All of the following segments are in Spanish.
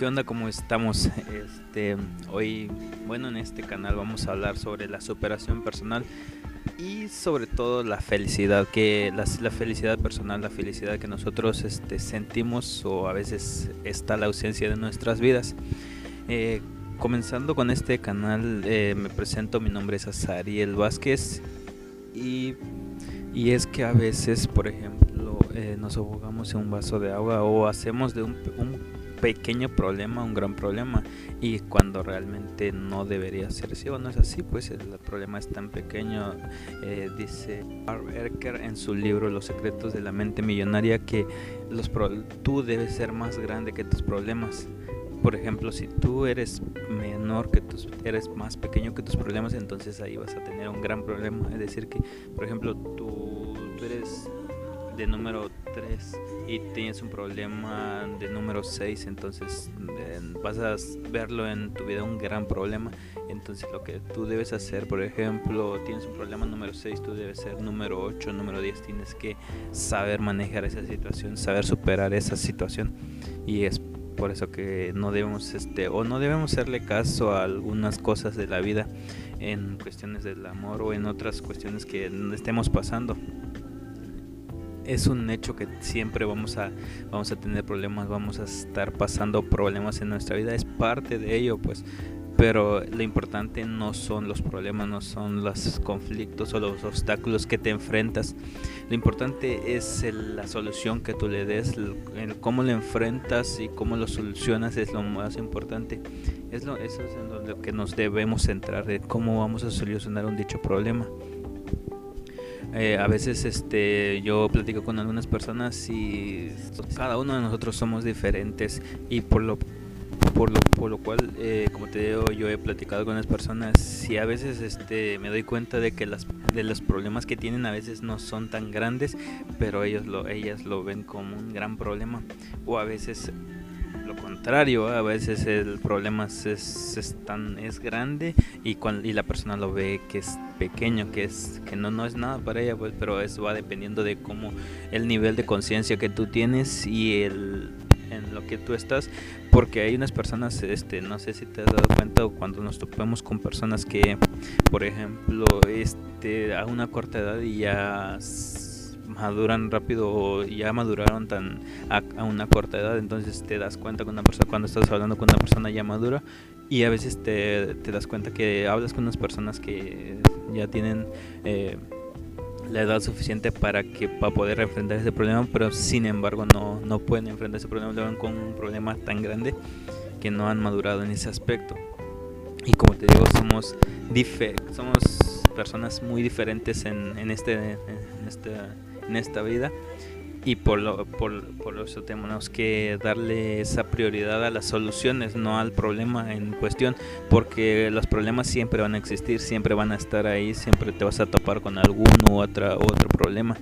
¿Qué onda? ¿Cómo estamos? Este, hoy, bueno, en este canal vamos a hablar sobre la superación personal y sobre todo la felicidad, que la, la felicidad personal, la felicidad que nosotros este, sentimos o a veces está la ausencia de nuestras vidas. Eh, comenzando con este canal, eh, me presento, mi nombre es Azariel Vázquez y, y es que a veces, por ejemplo, eh, nos ahogamos en un vaso de agua o hacemos de un, un pequeño problema un gran problema y cuando realmente no debería ser así o no es así pues el problema es tan pequeño eh, dice Art Erker en su libro Los secretos de la mente millonaria que los tú debes ser más grande que tus problemas por ejemplo, si tú eres menor que tus, eres más pequeño que tus problemas, entonces ahí vas a tener un gran problema. Es decir, que, por ejemplo, tú eres de número 3 y tienes un problema de número 6, entonces vas a verlo en tu vida un gran problema. Entonces lo que tú debes hacer, por ejemplo, tienes un problema número 6, tú debes ser número 8, número 10, tienes que saber manejar esa situación, saber superar esa situación. Y es por eso que no debemos este o no debemos hacerle caso a algunas cosas de la vida en cuestiones del amor o en otras cuestiones que estemos pasando es un hecho que siempre vamos a, vamos a tener problemas, vamos a estar pasando problemas en nuestra vida, es parte de ello, pues. Pero lo importante no son los problemas, no son los conflictos o los obstáculos que te enfrentas. Lo importante es la solución que tú le des, el, cómo lo enfrentas y cómo lo solucionas es lo más importante. Es lo, eso es en lo que nos debemos centrar, de cómo vamos a solucionar un dicho problema. Eh, a veces este, yo platico con algunas personas y cada uno de nosotros somos diferentes y por lo, por lo, por lo cual, eh, como te digo, yo he platicado con las personas y a veces este, me doy cuenta de que las, de los problemas que tienen a veces no son tan grandes, pero ellos lo, ellas lo ven como un gran problema. O a veces lo contrario, a veces el problema es, es, tan, es grande y, cuando, y la persona lo ve que es pequeño, que, es, que no, no es nada para ella, pues, pero eso va dependiendo de cómo el nivel de conciencia que tú tienes y el, en lo que tú estás, porque hay unas personas, este, no sé si te has dado cuenta o cuando nos topamos con personas que, por ejemplo, este, a una corta edad y ya maduran rápido o ya maduraron tan a, una corta edad, entonces te das cuenta con una persona cuando estás hablando con una persona ya madura y a veces te, das cuenta que hablas con unas personas que ya tienen eh, la edad suficiente para que para poder enfrentar ese problema, pero sin embargo no, no pueden enfrentar ese problema, con un problema tan grande que no han madurado en ese aspecto. Y como te digo, somos, somos personas muy diferentes en, en, este, en, en esta vida y por, lo, por, por eso tenemos que darle esa prioridad a las soluciones, no al problema en cuestión, porque los problemas siempre van a existir, siempre van a estar ahí, siempre te vas a topar con algún u otra, otro problema.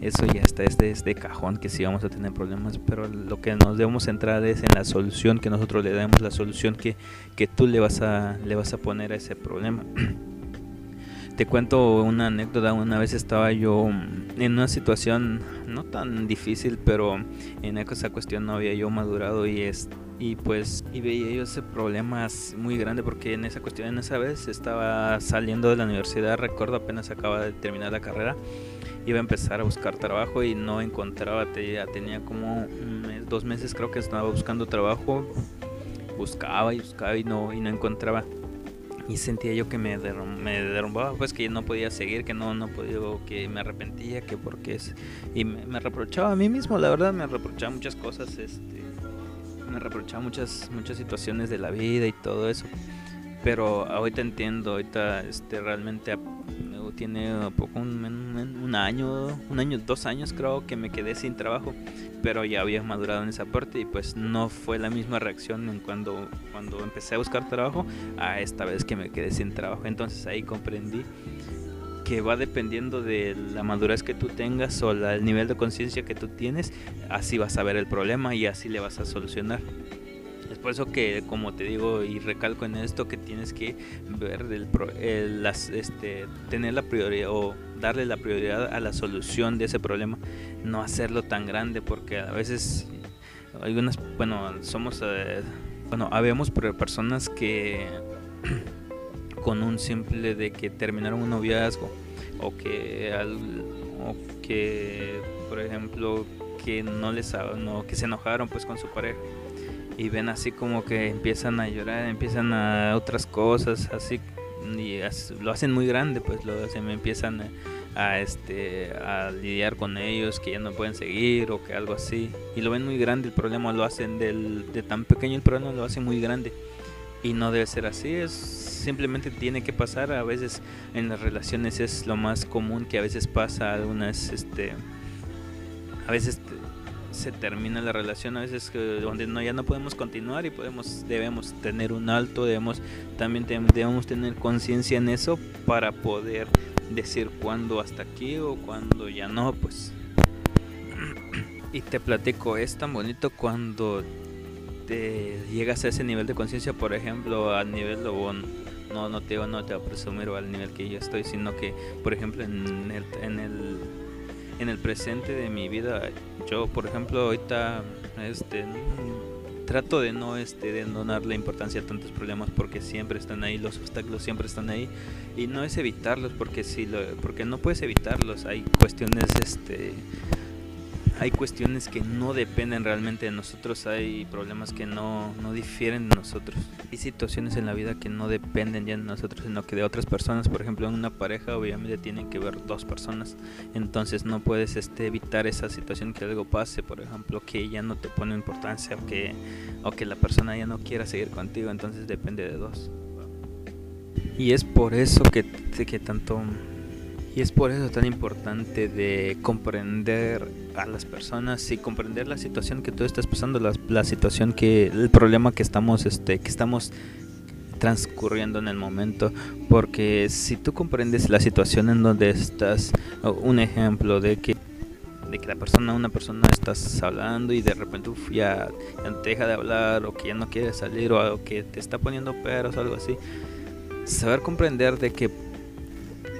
Eso ya está, es de, es de cajón que sí vamos a tener problemas, pero lo que nos debemos centrar es en la solución, que nosotros le demos la solución que, que tú le vas, a, le vas a poner a ese problema. Te cuento una anécdota, una vez estaba yo en una situación no tan difícil, pero en esa cuestión no había yo madurado y es y pues y veía yo ese problema muy grande porque en esa cuestión en esa vez estaba saliendo de la universidad, recuerdo apenas acaba de terminar la carrera, iba a empezar a buscar trabajo y no encontraba, tenía como dos meses creo que estaba buscando trabajo, buscaba y buscaba y no y no encontraba y sentía yo que me, me derrumbaba, pues que no podía seguir, que no, no podía, que me arrepentía, que porque es... Y me, reprochaba a mí mismo, la verdad, me reprochaba muchas cosas, este, me reprochaba muchas, muchas situaciones de la vida y todo eso. Pero ahorita entiendo, ahorita este, realmente tiene poco, un, un, año, un año, dos años creo que me quedé sin trabajo, pero ya había madurado en esa parte y pues no fue la misma reacción en cuando, cuando empecé a buscar trabajo a esta vez que me quedé sin trabajo. Entonces ahí comprendí que va dependiendo de la madurez que tú tengas o el nivel de conciencia que tú tienes, así vas a ver el problema y así le vas a solucionar. Por eso que, como te digo y recalco en esto, que tienes que ver el, las, este, tener la prioridad o darle la prioridad a la solución de ese problema, no hacerlo tan grande, porque a veces algunas, bueno, somos, eh, bueno, habemos personas que con un simple de que terminaron un noviazgo o que o que por ejemplo que no les no, que se enojaron pues con su pareja y ven así como que empiezan a llorar, empiezan a otras cosas, así y lo hacen muy grande, pues lo hacen, empiezan a, este a lidiar con ellos que ya no pueden seguir o que algo así y lo ven muy grande el problema lo hacen del, de tan pequeño el problema lo hacen muy grande y no debe ser así es simplemente tiene que pasar a veces en las relaciones es lo más común que a veces pasa algunas este a veces se termina la relación a veces donde no ya no podemos continuar y podemos debemos tener un alto debemos también debemos tener conciencia en eso para poder decir cuándo hasta aquí o cuándo ya no pues. Y te platico es tan bonito cuando te llegas a ese nivel de conciencia por ejemplo a nivel no no te no te voy a presumir al nivel que yo estoy sino que por ejemplo en el, en el en el presente de mi vida yo por ejemplo ahorita este trato de no este de no darle importancia a tantos problemas porque siempre están ahí los obstáculos siempre están ahí y no es evitarlos porque si lo porque no puedes evitarlos. Hay cuestiones este hay cuestiones que no dependen realmente de nosotros, hay problemas que no, no difieren de nosotros. Hay situaciones en la vida que no dependen ya de nosotros, sino que de otras personas. Por ejemplo, en una pareja obviamente tienen que ver dos personas. Entonces no puedes este, evitar esa situación que algo pase, por ejemplo, que ella no te pone importancia o que, o que la persona ya no quiera seguir contigo. Entonces depende de dos. Y es por eso que, que tanto y es por eso tan importante de comprender a las personas y comprender la situación que tú estás pasando, la, la situación que, el problema que estamos, este, que estamos transcurriendo en el momento. Porque si tú comprendes la situación en donde estás un ejemplo de que de que la persona una persona estás hablando y de repente ya, ya, te deja de hablar o que ya no quiere salir o, o que te está poniendo peros o algo así saber comprender de que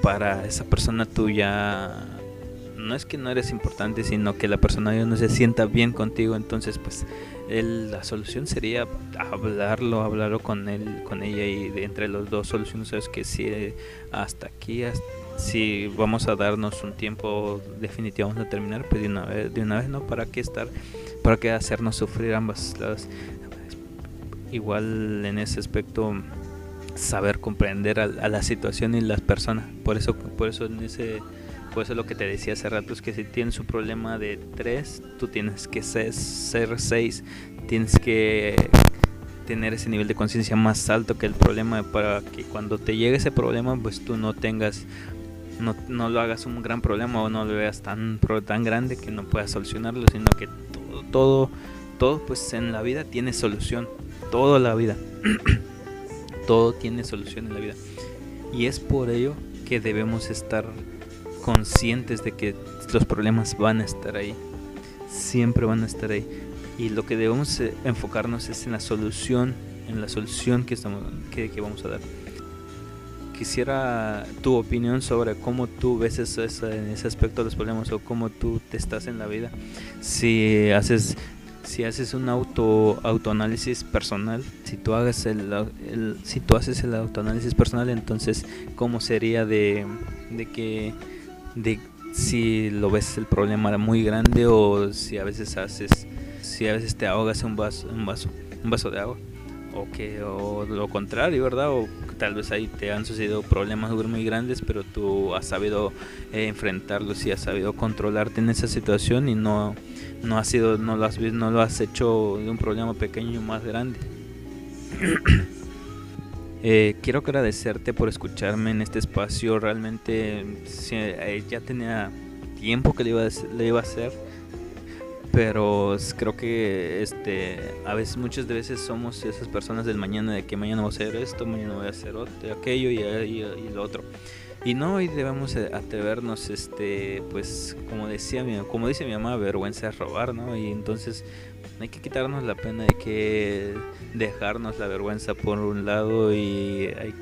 para esa persona tuya no es que no eres importante, sino que la persona ya no se sienta bien contigo, entonces pues la solución sería hablarlo, hablarlo con él, con ella y entre los dos soluciones es que si hasta aquí, si vamos a darnos un tiempo definitivo, vamos a terminar, pues de una vez, de una vez no, para qué estar, para qué hacernos sufrir ambas lados. Igual en ese aspecto saber comprender a, la situación y las personas. Por eso, por eso en ese, por eso lo que te decía hace rato es que si tienes un problema de 3, tú tienes que ser 6, tienes que tener ese nivel de conciencia más alto que el problema para que cuando te llegue ese problema pues tú no tengas no, no lo hagas un gran problema o no lo veas tan tan grande que no puedas solucionarlo sino que todo todo todo pues en la vida tiene solución. Toda la vida todo tiene solución en la vida. Y es por ello que debemos estar conscientes de que los problemas van a estar ahí. Siempre van a estar ahí. Y lo que debemos eh, enfocarnos es en la solución, en la solución que, estamos, que, vamos a dar. Quisiera tu opinión sobre cómo tú ves eso, en ese aspecto de los problemas o cómo tú te estás en la vida. Si haces si haces un auto autoanálisis personal, si tú hagas el, si tú haces el autoanálisis personal, entonces cómo sería de, de que de si lo ves el problema muy grande o si a veces haces si a veces te ahogas un vaso un vaso un vaso de agua o que o lo contrario, ¿verdad? O tal vez ahí te han sucedido problemas muy grandes, pero tú has sabido eh, enfrentarlos y has sabido controlarte en esa situación y no no ha sido no lo has no lo has hecho de un problema pequeño más grande. Eh, quiero agradecerte por escucharme en este espacio. Realmente eh, ya tenía tiempo que le iba a, le iba a hacer pero creo que este a veces muchas veces somos esas personas del mañana de que mañana voy a hacer esto mañana voy a hacer otro, aquello y, y, lo otro. Y no hoy debemos atrevernos este pues como decía mi, como dice mi mamá vergüenza es robar no y entonces hay que quitarnos la pena hay que dejarnos la vergüenza por un lado y hay,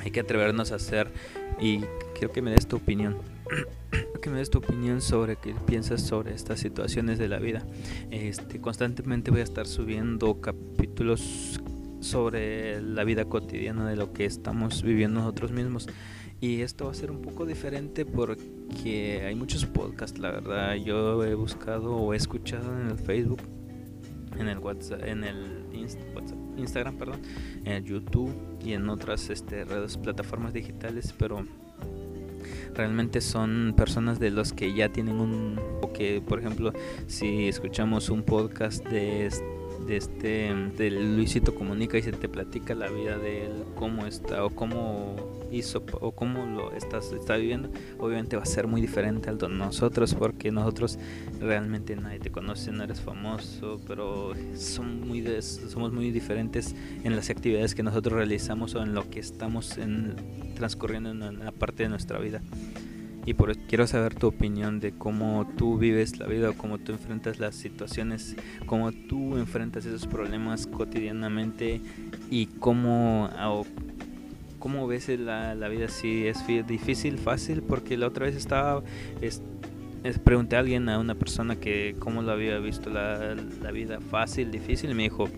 hay que atrevernos a hacer. Y quiero que me des tu opinión que me des tu opinión sobre qué piensas sobre estas situaciones de la vida. Este, constantemente voy a estar subiendo capítulos sobre la vida cotidiana de lo que estamos viviendo nosotros mismos. Y esto va a ser un poco diferente porque hay muchos podcasts, la verdad. Yo he buscado o he escuchado en el Facebook, en el WhatsApp, en el Instagram, perdón, en el YouTube y en otras este, redes, plataformas digitales, pero realmente son personas de los que ya tienen un o que por ejemplo si escuchamos un podcast de de este de Luisito comunica y se te platica la vida de él cómo está o cómo hizo o cómo lo estás está viviendo obviamente va a ser muy diferente al de nosotros porque nosotros realmente nadie te conoce no eres famoso pero son muy somos muy diferentes en las actividades que nosotros realizamos o en lo que estamos en, transcurriendo en una parte de nuestra vida y por quiero saber tu opinión de cómo tú vives la vida cómo tú enfrentas las situaciones, cómo tú enfrentas esos problemas cotidianamente y cómo, cómo ves la, la, vida. Si es difícil, fácil, porque la otra vez estaba, es, pregunté a alguien, a una persona que cómo lo había visto la, la vida fácil, difícil, y me dijo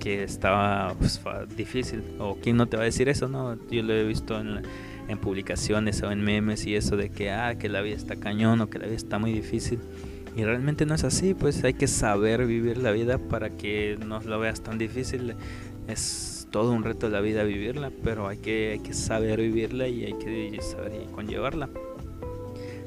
que estaba pues, difícil, o quién no te va a decir eso, no, yo lo he visto en la, en publicaciones o en memes y eso de que, ah, que la vida está cañón o que la vida está muy difícil. Y realmente no es así, pues hay que saber vivir la vida para que no lo veas tan difícil. Es todo un reto la vida vivirla, pero hay que, hay que saber vivirla y hay que saber conllevarla.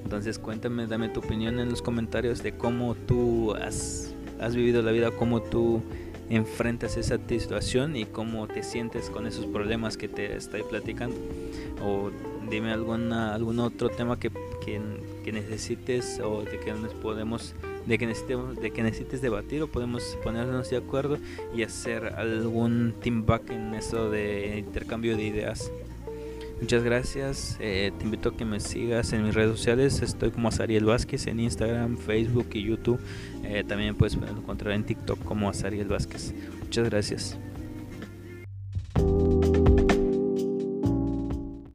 Entonces cuéntame, dame tu opinión en los comentarios de cómo tú has, has vivido la vida, cómo tú enfrentas esa situación y cómo te sientes con esos problemas que te estoy platicando. O dime alguna, algún otro tema que, que, necesites o de que nos podemos de necesitemos de que necesites debatir o podemos ponernos de acuerdo y hacer algún team back en eso de intercambio de ideas. Muchas gracias. Eh, te invito a que me sigas en mis redes sociales. Estoy como Azariel Vázquez en Instagram, Facebook y YouTube. Eh, también puedes encontrar en TikTok como Azariel Vázquez. Muchas gracias.